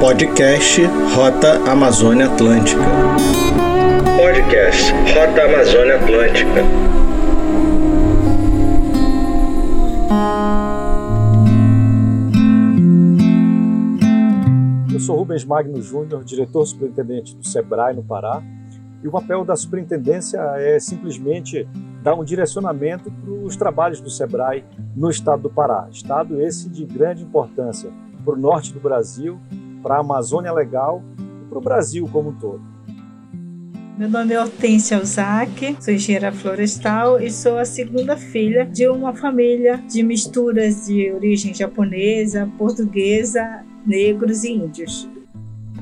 Podcast Rota Amazônia Atlântica. Podcast Rota Amazônia Atlântica. Eu sou Rubens Magno Júnior, diretor superintendente do SEBRAE no Pará, e o papel da superintendência é simplesmente dar um direcionamento para os trabalhos do SEBRAE no estado do Pará. Estado esse de grande importância para o norte do Brasil, para a Amazônia Legal e para o Brasil como um todo. Meu nome é Hortência Alzac, sou engenheira florestal e sou a segunda filha de uma família de misturas de origem japonesa, portuguesa, negros e índios.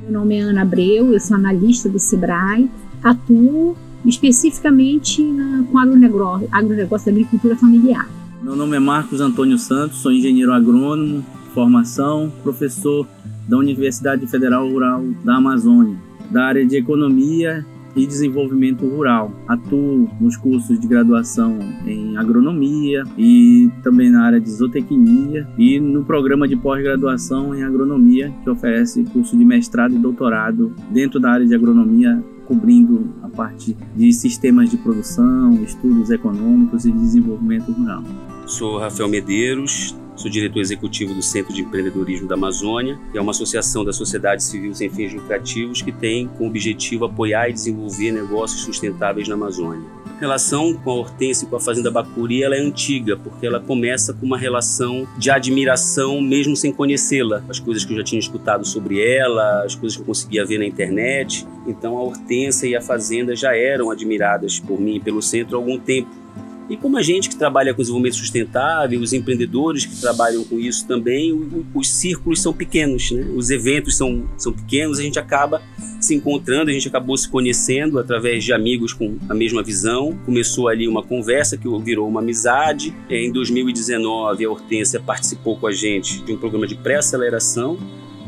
Meu nome é Ana Abreu, eu sou analista do SEBRAE, atuo especificamente na, com agronegócio, agronegócio da agricultura familiar. Meu nome é Marcos Antônio Santos, sou engenheiro agrônomo, formação, professor da Universidade Federal Rural da Amazônia, da área de Economia e Desenvolvimento Rural. Atuo nos cursos de graduação em agronomia e também na área de zootecnia e no programa de pós-graduação em agronomia, que oferece curso de mestrado e doutorado dentro da área de agronomia cobrindo a parte de sistemas de produção, estudos econômicos e desenvolvimento rural. Sou Rafael Medeiros, sou diretor executivo do Centro de Empreendedorismo da Amazônia, que é uma associação da sociedade civil sem fins lucrativos que tem como objetivo apoiar e desenvolver negócios sustentáveis na Amazônia. A relação com a Hortência e com a Fazenda Bacuri ela é antiga, porque ela começa com uma relação de admiração mesmo sem conhecê-la. As coisas que eu já tinha escutado sobre ela, as coisas que eu conseguia ver na internet. Então a Hortência e a Fazenda já eram admiradas por mim e pelo centro há algum tempo. E como a gente que trabalha com desenvolvimento sustentável, os empreendedores que trabalham com isso também, os círculos são pequenos, né? os eventos são, são pequenos, a gente acaba se encontrando, a gente acabou se conhecendo através de amigos com a mesma visão. Começou ali uma conversa que virou uma amizade. Em 2019, a Hortência participou com a gente de um programa de pré-aceleração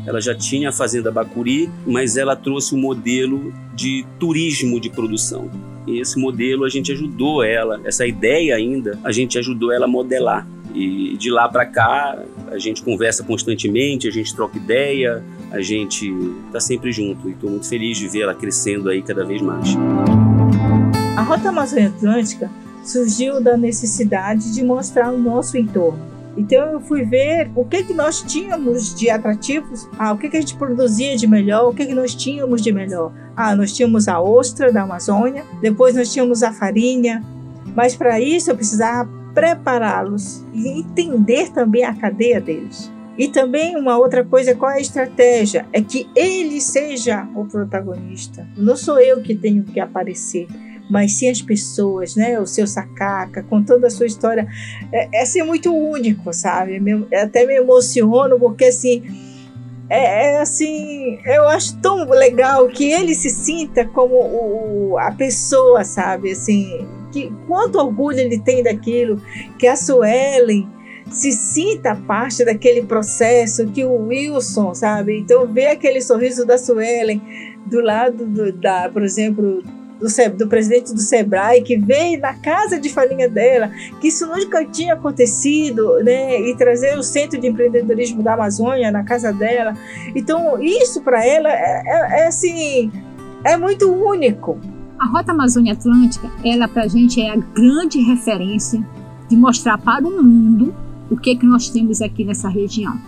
ela já tinha a Fazenda Bacuri, mas ela trouxe um modelo de turismo de produção. Esse modelo a gente ajudou ela, essa ideia ainda, a gente ajudou ela a modelar. E de lá para cá, a gente conversa constantemente, a gente troca ideia, a gente está sempre junto. E estou muito feliz de ver ela crescendo aí cada vez mais. A Rota Amazônia Atlântica surgiu da necessidade de mostrar o nosso entorno então eu fui ver o que que nós tínhamos de atrativos, ah, o que que a gente produzia de melhor, o que que nós tínhamos de melhor. Ah, nós tínhamos a ostra da Amazônia, depois nós tínhamos a farinha, mas para isso eu precisava prepará-los e entender também a cadeia deles. E também uma outra coisa, qual é a estratégia? É que ele seja o protagonista. Não sou eu que tenho que aparecer mas sim as pessoas, né? O seu sacaca, com toda a sua história. É, é muito único, sabe? Até me emociono, porque assim. É, é, assim, eu acho tão legal que ele se sinta como o, a pessoa, sabe? Assim, que quanto orgulho ele tem daquilo, que a Suelen se sinta parte daquele processo, que o Wilson, sabe? Então, ver aquele sorriso da Suelen do lado do, da, por exemplo, do, do presidente do Sebrae, que veio na casa de farinha dela, que isso nunca tinha acontecido, né? E trazer o Centro de Empreendedorismo da Amazônia na casa dela. Então, isso para ela é, é, é, assim, é muito único. A Rota Amazônia Atlântica, ela para a gente é a grande referência de mostrar para o mundo o que, que nós temos aqui nessa região.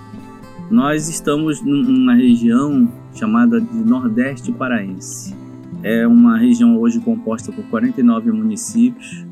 Nós estamos numa região chamada de Nordeste Paraense. É uma região hoje composta por 49 municípios.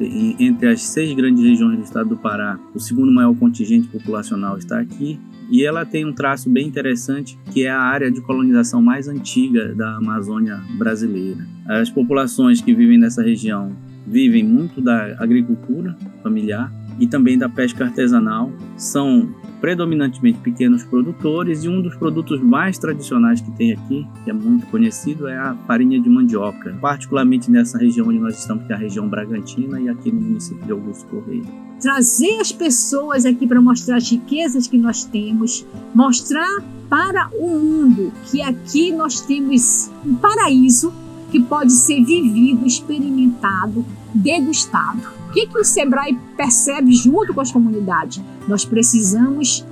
Entre as seis grandes regiões do estado do Pará, o segundo maior contingente populacional está aqui. E ela tem um traço bem interessante, que é a área de colonização mais antiga da Amazônia brasileira. As populações que vivem nessa região vivem muito da agricultura familiar e também da pesca artesanal. São predominantemente pequenos produtores e um dos produtos mais tradicionais que tem aqui, que é muito conhecido, é a farinha de mandioca, particularmente nessa região onde nós estamos, que é a região Bragantina e aqui no município de Augusto Correia. Trazer as pessoas aqui para mostrar as riquezas que nós temos, mostrar para o mundo que aqui nós temos um paraíso que pode ser vivido, experimentado, degustado. O que, que o Sebrae percebe junto com as comunidades? Nós precisamos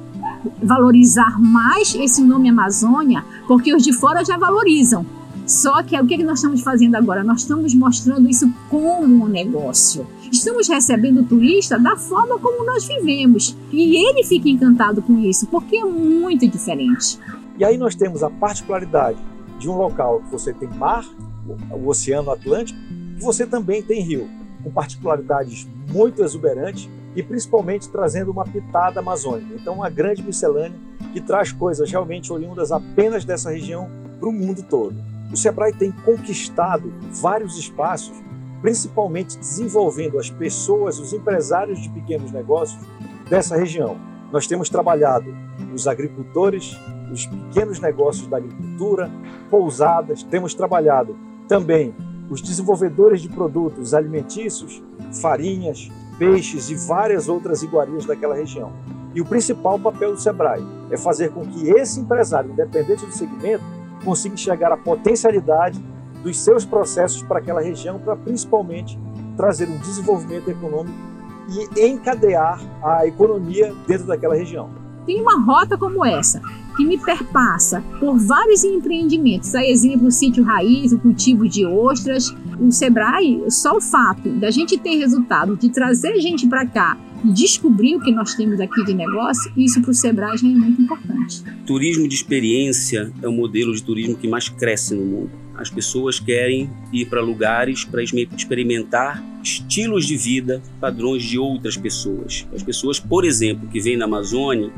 valorizar mais esse nome Amazônia, porque os de fora já valorizam. Só que o que nós estamos fazendo agora? Nós estamos mostrando isso como um negócio. Estamos recebendo o turista da forma como nós vivemos. E ele fica encantado com isso, porque é muito diferente. E aí nós temos a particularidade de um local que você tem mar, o Oceano Atlântico, você também tem rio, com particularidades muito exuberantes e principalmente trazendo uma pitada amazônica. Então, uma grande miscelânea que traz coisas realmente oriundas apenas dessa região para o mundo todo. O Sebrae tem conquistado vários espaços, principalmente desenvolvendo as pessoas, os empresários de pequenos negócios dessa região. Nós temos trabalhado os agricultores, os pequenos negócios da agricultura, pousadas, temos trabalhado também os desenvolvedores de produtos alimentícios, farinhas, peixes e várias outras iguarias daquela região. E o principal papel do Sebrae é fazer com que esse empresário, independente do segmento, consiga enxergar a potencialidade dos seus processos para aquela região, para principalmente trazer um desenvolvimento econômico e encadear a economia dentro daquela região. Tem uma rota como essa, que me perpassa por vários empreendimentos. A exemplo, o sítio raiz, o cultivo de ostras. O Sebrae, só o fato da gente ter resultado, de trazer gente para cá e descobrir o que nós temos aqui de negócio, isso para o Sebrae já é muito importante. Turismo de experiência é o modelo de turismo que mais cresce no mundo. As pessoas querem ir para lugares para experimentar estilos de vida, padrões de outras pessoas. As pessoas, por exemplo, que vêm na Amazônia,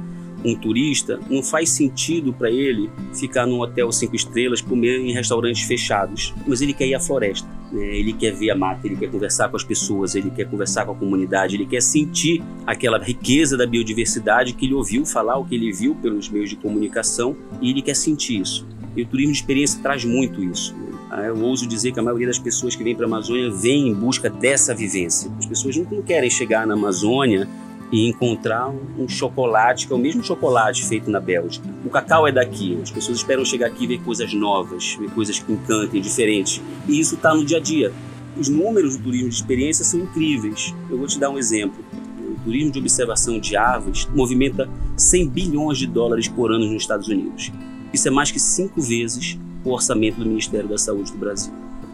um turista, não faz sentido para ele ficar num hotel cinco estrelas, comer em restaurantes fechados. Mas ele quer ir à floresta, né? ele quer ver a mata, ele quer conversar com as pessoas, ele quer conversar com a comunidade, ele quer sentir aquela riqueza da biodiversidade que ele ouviu falar, o que ele viu pelos meios de comunicação, e ele quer sentir isso. E o turismo de experiência traz muito isso. Né? Ah, eu ouso dizer que a maioria das pessoas que vêm para a Amazônia vem em busca dessa vivência. As pessoas não querem chegar na Amazônia e encontrar um chocolate, que é o mesmo chocolate feito na Bélgica. O cacau é daqui, as pessoas esperam chegar aqui e ver coisas novas, ver coisas que encantem, diferentes. E isso está no dia a dia. Os números do turismo de experiência são incríveis. Eu vou te dar um exemplo. O turismo de observação de aves movimenta 100 bilhões de dólares por ano nos Estados Unidos. Isso é mais que cinco vezes o orçamento do Ministério da Saúde do Brasil.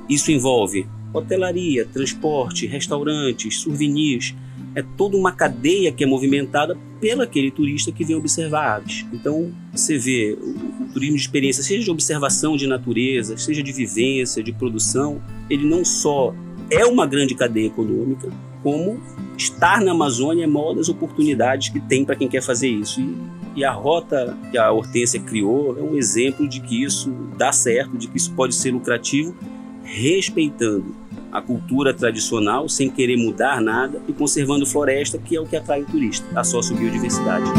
Isso envolve hotelaria, transporte, restaurantes, souvenirs, é toda uma cadeia que é movimentada pelo aquele turista que vem observar aves. Então, você vê o, turismo de experiência, seja de observação de natureza, seja de vivência, de produção, ele não só é uma grande cadeia econômica, como estar na Amazônia é uma das oportunidades que tem para quem quer fazer isso. E, e a rota que a Hortência criou é um exemplo de que isso dá certo, de que isso pode ser lucrativo, respeitando a cultura tradicional sem querer mudar nada e conservando floresta, que é o que atrai o turista, a sociobiodiversidade.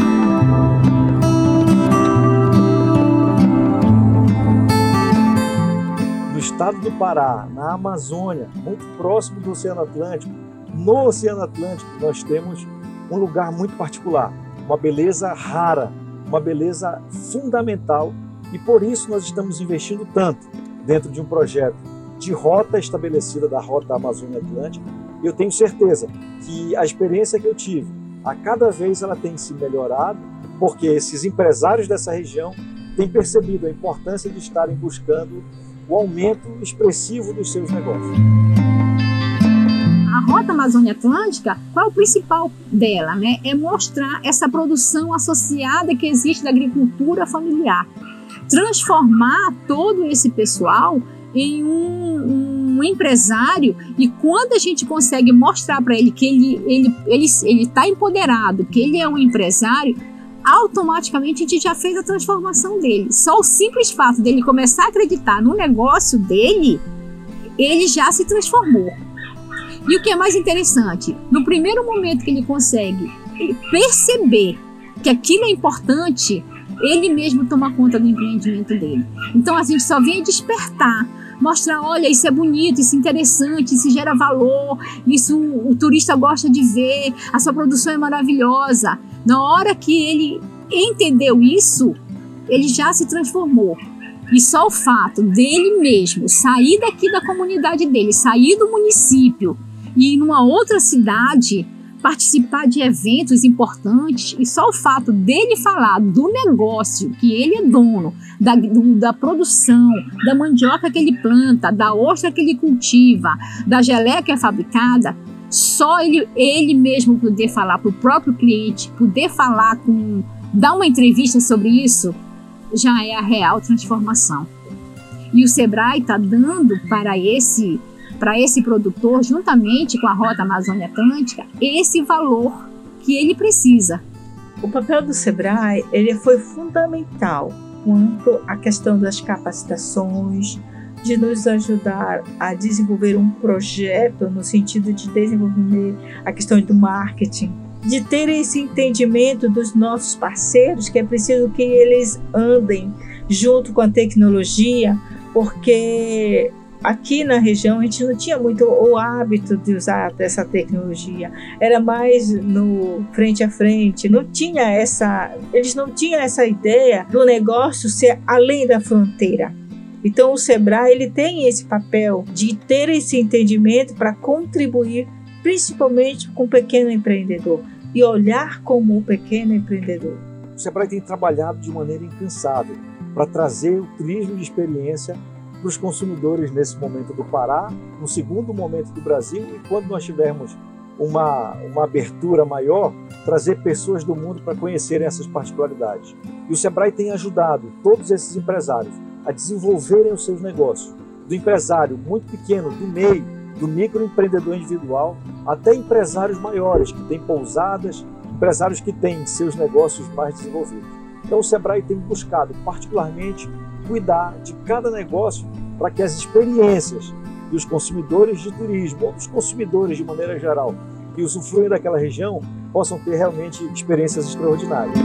No estado do Pará, na Amazônia, muito próximo do Oceano Atlântico, no Oceano Atlântico nós temos um lugar muito particular, uma beleza rara, uma beleza fundamental e por isso nós estamos investindo tanto dentro de um projeto de rota estabelecida da Rota Amazônia Atlântica. Eu tenho certeza que a experiência que eu tive, a cada vez ela tem se melhorado, porque esses empresários dessa região têm percebido a importância de estarem buscando o aumento expressivo dos seus negócios. A Rota Amazônia Atlântica, qual é o principal dela? Né? É mostrar essa produção associada que existe da agricultura familiar. Transformar todo esse pessoal em um, um empresário e quando a gente consegue mostrar para ele que ele ele ele ele está empoderado, que ele é um empresário, automaticamente a gente já fez a transformação dele. Só o simples fato dele começar a acreditar no negócio dele, ele já se transformou. E o que é mais interessante, no primeiro momento que ele consegue perceber que aquilo é importante, ele mesmo toma conta do empreendimento dele. Então a gente só vem despertar mostrar, olha, isso é bonito, isso é interessante, isso gera valor, isso o turista gosta de ver, a sua produção é maravilhosa. Na hora que ele entendeu isso, ele já se transformou. E só o fato dele mesmo sair daqui da comunidade dele, sair do município e ir numa outra cidade participar de eventos importantes e só o fato dele falar do negócio que ele é dono, da, do, da produção, da mandioca que ele planta, da ostra que ele cultiva, da geleia que é fabricada, só ele, ele mesmo poder falar para o próprio cliente, poder falar com, dar uma entrevista sobre isso, já é a real transformação. E o Sebrae está dando para esse para esse produtor, juntamente com a Rota Amazônia Atlântica, esse valor que ele precisa. O papel do Sebrae ele foi fundamental quanto à questão das capacitações, de nos ajudar a desenvolver um projeto no sentido de desenvolver a questão do marketing, de ter esse entendimento dos nossos parceiros, que é preciso que eles andem junto com a tecnologia, porque aqui na região a gente não tinha muito o hábito de usar essa tecnologia. Era mais no frente a frente, não tinha essa, eles não tinham essa ideia do negócio ser além da fronteira. Então o Sebrae ele tem esse papel de ter esse entendimento para contribuir principalmente com o pequeno empreendedor e olhar como o pequeno empreendedor. O Sebrae tem trabalhado de maneira incansável para trazer o turismo de experiência para os consumidores nesse momento do Pará, no segundo momento do Brasil e quando nós tivermos uma, uma abertura maior, trazer pessoas do mundo para conhecerem essas particularidades. E o Sebrae tem ajudado todos esses empresários a desenvolverem os seus negócios, do empresário muito pequeno, do meio, do microempreendedor individual, até empresários maiores que têm pousadas, empresários que têm seus negócios mais desenvolvidos. Então o Sebrae tem buscado particularmente cuidar de cada negócio para que as experiências dos consumidores de turismo ou dos consumidores de maneira geral que usufruem daquela região possam ter realmente experiências extraordinárias.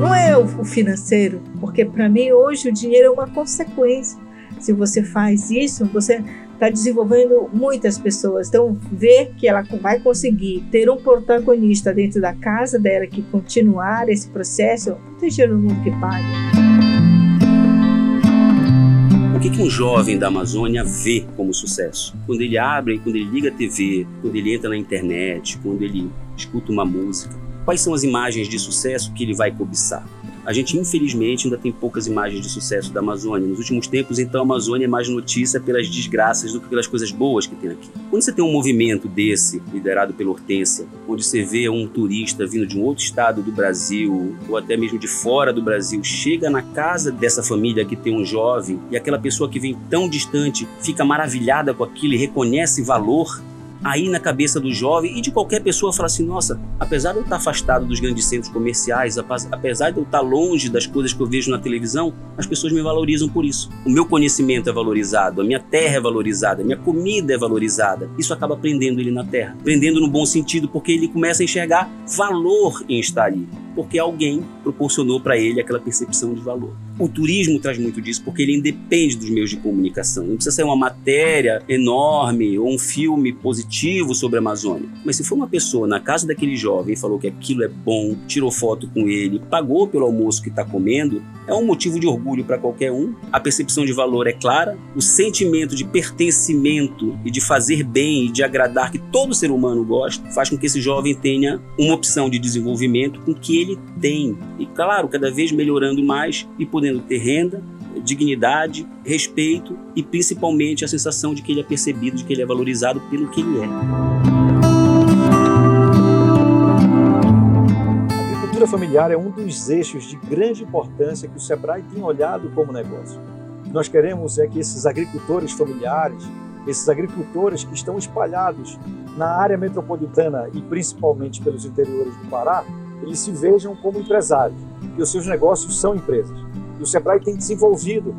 Não é o financeiro, porque para mim hoje o dinheiro é uma consequência. Se você faz isso, você está desenvolvendo muitas pessoas. Então, ver que ela vai conseguir ter um protagonista dentro da casa dela que continuar esse processo, dinheiro no mundo que pague. O que, que um jovem da Amazônia vê como sucesso? Quando ele abre, quando ele liga a TV, quando ele entra na internet, quando ele escuta uma música. Quais são as imagens de sucesso que ele vai cobiçar? A gente, infelizmente, ainda tem poucas imagens de sucesso da Amazônia. Nos últimos tempos, então, a Amazônia é mais notícia pelas desgraças do que pelas coisas boas que tem aqui. Quando você tem um movimento desse, liderado pela Hortência, onde você vê um turista vindo de um outro estado do Brasil, ou até mesmo de fora do Brasil, chega na casa dessa família que tem um jovem, e aquela pessoa que vem tão distante fica maravilhada com aquilo e reconhece valor aí na cabeça do jovem e de qualquer pessoa falar assim: nossa, apesar de eu estar afastado dos grandes centros comerciais, apesar de eu estar longe das coisas que eu vejo na televisão, as pessoas me valorizam por isso. O meu conhecimento é valorizado, a minha terra é valorizada, a minha comida é valorizada. Isso acaba prendendo ele na terra, prendendo no bom sentido, porque ele começa a enxergar valor em estar ali porque alguém proporcionou para ele aquela percepção de valor. O turismo traz muito disso porque ele independe dos meios de comunicação. Não precisa ser uma matéria enorme ou um filme positivo sobre a Amazônia. Mas se for uma pessoa na casa daquele jovem falou que aquilo é bom, tirou foto com ele, pagou pelo almoço que está comendo, é um motivo de orgulho para qualquer um. A percepção de valor é clara, o sentimento de pertencimento e de fazer bem e de agradar que todo ser humano gosta faz com que esse jovem tenha uma opção de desenvolvimento com que ele tem. E claro, cada vez melhorando mais e podendo ter renda, dignidade, respeito e principalmente a sensação de que ele é percebido, de que ele é valorizado pelo que ele é. agricultura familiar é um dos eixos de grande importância que o Sebrae tem olhado como negócio. O que nós queremos é que esses agricultores familiares, esses agricultores que estão espalhados na área metropolitana e principalmente pelos interiores do Pará, eles se vejam como empresários e os seus negócios são empresas. E o Sebrae tem desenvolvido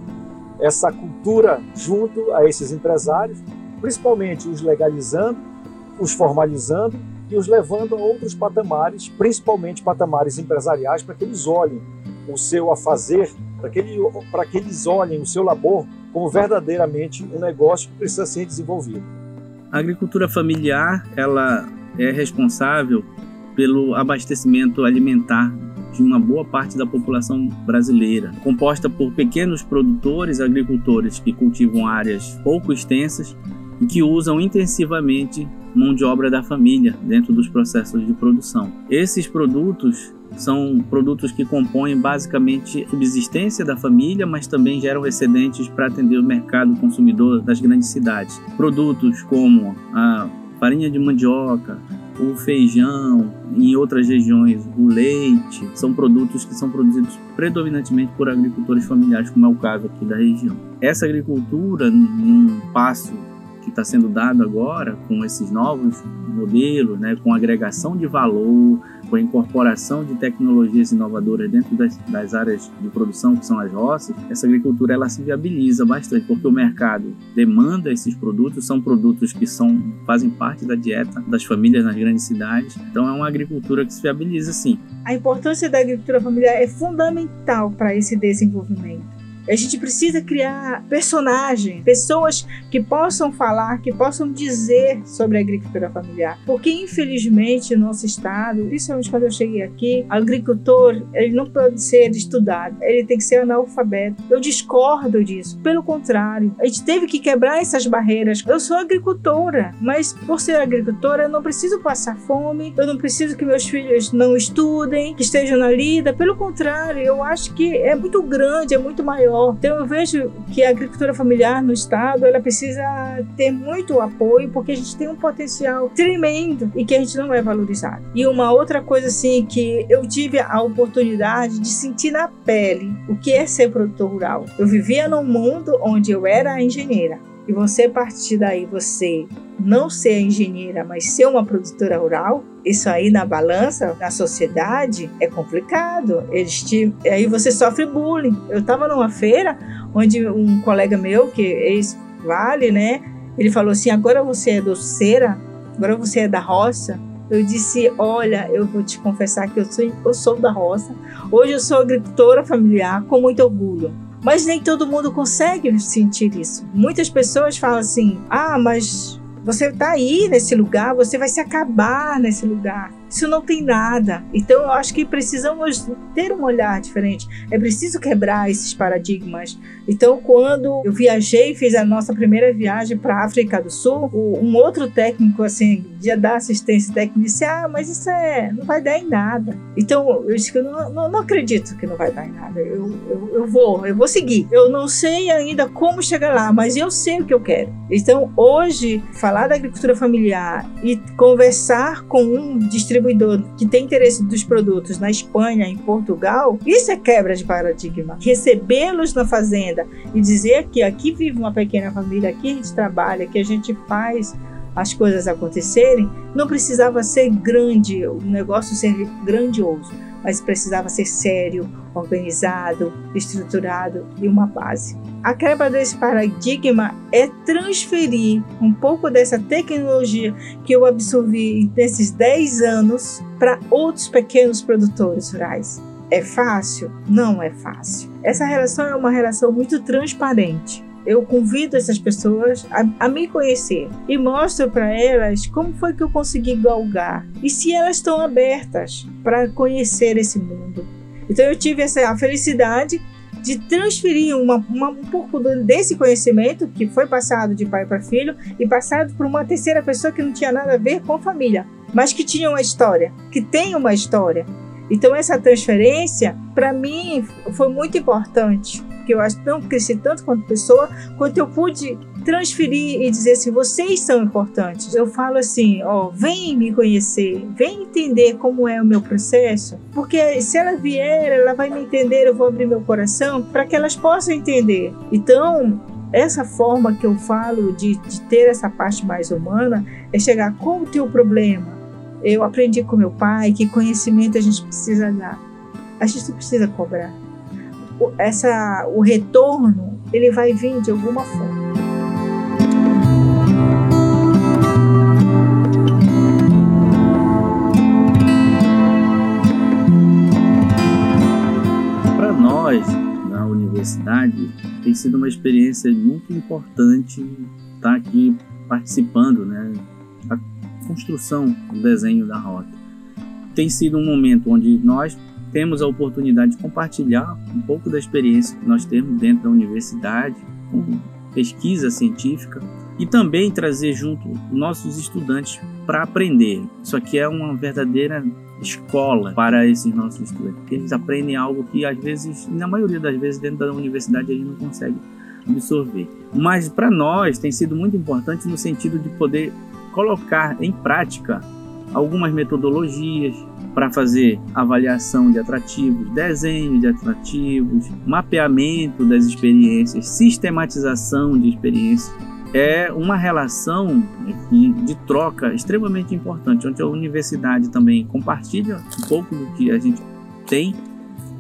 essa cultura junto a esses empresários, principalmente os legalizando, os formalizando e os levando a outros patamares, principalmente patamares empresariais, para que eles olhem o seu afazer, para que, ele, para que eles olhem o seu labor como verdadeiramente um negócio que precisa ser desenvolvido. A agricultura familiar ela é responsável pelo abastecimento alimentar de uma boa parte da população brasileira, composta por pequenos produtores, agricultores que cultivam áreas pouco extensas e que usam intensivamente mão de obra da família dentro dos processos de produção. Esses produtos são produtos que compõem basicamente a subsistência da família, mas também geram excedentes para atender o mercado consumidor das grandes cidades. Produtos como a farinha de mandioca, o feijão, em outras regiões o leite, são produtos que são produzidos predominantemente por agricultores familiares, como é o caso aqui da região. Essa agricultura, num passo que está sendo dado agora com esses novos modelos, né, com agregação de valor, com a incorporação de tecnologias inovadoras dentro das, das, áreas de produção que são as roças, essa agricultura ela se viabiliza bastante porque o mercado demanda esses produtos, são produtos que são fazem parte da dieta das famílias nas grandes cidades. Então é uma agricultura que se viabiliza sim. A importância da agricultura familiar é fundamental para esse desenvolvimento. A gente precisa criar personagens, pessoas que possam falar, que possam dizer sobre a agricultura familiar. Porque, infelizmente, no nosso estado, principalmente quando eu cheguei aqui, o agricultor ele não pode ser estudado, ele tem que ser analfabeto. Eu discordo disso. Pelo contrário, a gente teve que quebrar essas barreiras. Eu sou agricultora, mas por ser agricultora, eu não preciso passar fome, eu não preciso que meus filhos não estudem, que estejam na lida. Pelo contrário, eu acho que é muito grande, é muito maior então eu vejo que a agricultura familiar no estado ela precisa ter muito apoio porque a gente tem um potencial tremendo e que a gente não é valorizado. E uma outra coisa assim que eu tive a oportunidade de sentir na pele o que é ser produtor rural. Eu vivia num mundo onde eu era engenheira e você partir daí, você não ser engenheira, mas ser uma produtora rural, isso aí na balança, na sociedade, é complicado. Eles te, aí você sofre bullying. Eu estava numa feira onde um colega meu, que é ex-vale, né? Ele falou assim: agora você é doceira, agora você é da roça. Eu disse: Olha, eu vou te confessar que eu sou, eu sou da roça. Hoje eu sou agricultora familiar com muito orgulho. Mas nem todo mundo consegue sentir isso. Muitas pessoas falam assim: ah, mas você está aí nesse lugar, você vai se acabar nesse lugar. Isso não tem nada. Então eu acho que precisamos ter um olhar diferente. É preciso quebrar esses paradigmas. Então quando eu viajei, fiz a nossa primeira viagem para a África do Sul, um outro técnico assim, de dar assistência técnica disse: "Ah, mas isso é, não vai dar em nada". Então eu disse que eu não, não, não acredito que não vai dar em nada. Eu, eu, eu vou, eu vou seguir. Eu não sei ainda como chegar lá, mas eu sei o que eu quero. Então hoje falar da agricultura familiar e conversar com um distribuidor distribuidor que tem interesse dos produtos na Espanha, em Portugal, isso é quebra de paradigma. Recebê-los na fazenda e dizer que aqui vive uma pequena família, aqui a gente trabalha, que a gente faz as coisas acontecerem, não precisava ser grande, o negócio ser grandioso, mas precisava ser sério, organizado, estruturado e uma base. A quebra desse paradigma é transferir um pouco dessa tecnologia que eu absorvi nesses 10 anos para outros pequenos produtores rurais. É fácil? Não é fácil. Essa relação é uma relação muito transparente. Eu convido essas pessoas a, a me conhecer e mostro para elas como foi que eu consegui galgar e se elas estão abertas para conhecer esse mundo. Então eu tive essa felicidade de transferir uma, uma, um pouco desse conhecimento que foi passado de pai para filho e passado por uma terceira pessoa que não tinha nada a ver com a família, mas que tinha uma história, que tem uma história. Então essa transferência, para mim, foi muito importante, porque eu acho não cresci tanto quanto pessoa, quanto eu pude transferir e dizer assim, vocês são importantes. Eu falo assim, ó, vem me conhecer, vem entender como é o meu processo, porque se ela vier, ela vai me entender, eu vou abrir meu coração para que elas possam entender. Então, essa forma que eu falo de, de ter essa parte mais humana é chegar qual o teu problema. Eu aprendi com meu pai que conhecimento a gente precisa dar. A gente precisa cobrar. Essa, o retorno ele vai vir de alguma forma. nós, na universidade, tem sido uma experiência muito importante estar aqui participando, né, da construção do desenho da rota. Tem sido um momento onde nós temos a oportunidade de compartilhar um pouco da experiência que nós temos dentro da universidade, com pesquisa científica, e também trazer junto nossos estudantes para aprender. Isso aqui é uma verdadeira escola para esses nossos estudantes, porque eles aprendem algo que às vezes, na maioria das vezes dentro da universidade eles não conseguem absorver. Mas para nós tem sido muito importante no sentido de poder colocar em prática algumas metodologias para fazer avaliação de atrativos, desenho de atrativos, mapeamento das experiências, sistematização de experiências é uma relação de troca extremamente importante, onde a universidade também compartilha um pouco do que a gente tem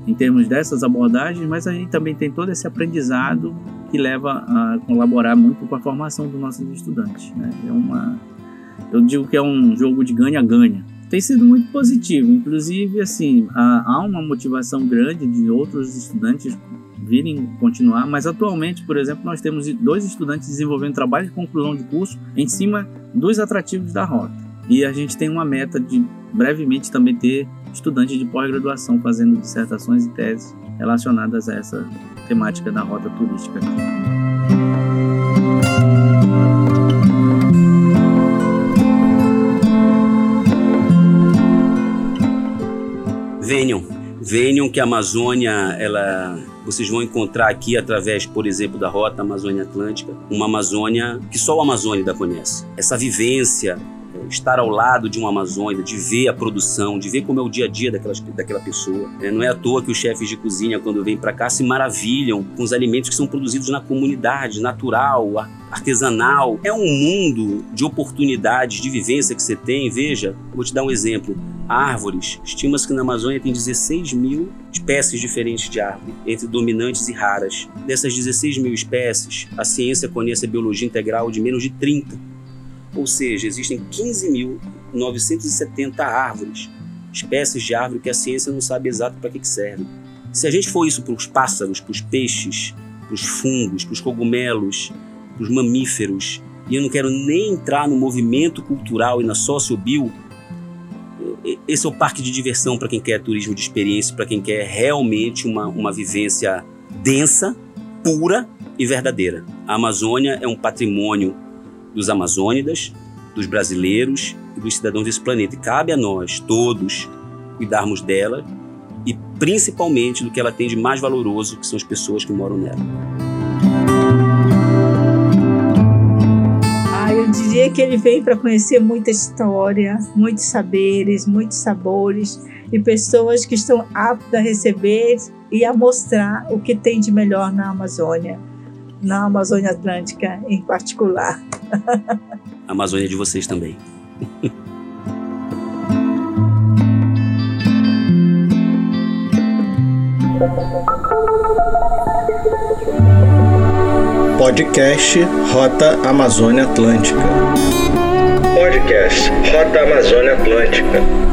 em termos dessas abordagens, mas a gente também tem todo esse aprendizado que leva a colaborar muito com a formação dos nossos estudantes. Né? É uma, eu digo que é um jogo de ganha-ganha. Tem sido muito positivo, inclusive assim há uma motivação grande de outros estudantes virem continuar, mas atualmente, por exemplo, nós temos dois estudantes desenvolvendo trabalho de conclusão de curso em cima dos atrativos da rota. E a gente tem uma meta de brevemente também ter estudantes de pós-graduação fazendo dissertações e teses relacionadas a essa temática da rota turística. Venham, que a Amazônia ela vocês vão encontrar aqui, através, por exemplo, da Rota Amazônia Atlântica, uma Amazônia que só o Amazônida conhece. Essa vivência, estar ao lado de uma Amazônia, de ver a produção, de ver como é o dia a dia daquela, daquela pessoa. É, não é à toa que os chefes de cozinha, quando vêm para cá, se maravilham com os alimentos que são produzidos na comunidade, natural, artesanal. É um mundo de oportunidades, de vivência que você tem. Veja, vou te dar um exemplo árvores. Estima-se que na Amazônia tem 16 mil espécies diferentes de árvore, entre dominantes e raras. Dessas 16 mil espécies, a ciência conhece a biologia integral de menos de 30. Ou seja, existem 15.970 árvores, espécies de árvore que a ciência não sabe exato para que, que servem. Se a gente for isso para os pássaros, para os peixes, para os fungos, para os cogumelos, para os mamíferos, e eu não quero nem entrar no movimento cultural e na sociobio, esse é o parque de diversão para quem quer turismo de experiência, para quem quer realmente uma, uma vivência densa, pura e verdadeira. A Amazônia é um patrimônio dos amazônidas, dos brasileiros e dos cidadãos desse planeta. E cabe a nós, todos, cuidarmos dela e principalmente do que ela tem de mais valoroso, que são as pessoas que moram nela. eu diria que ele vem para conhecer muita história, muitos saberes, muitos sabores e pessoas que estão aptas a receber e a mostrar o que tem de melhor na Amazônia, na Amazônia Atlântica em particular. A Amazônia é de vocês também. Podcast Rota Amazônia Atlântica. Podcast Rota Amazônia Atlântica.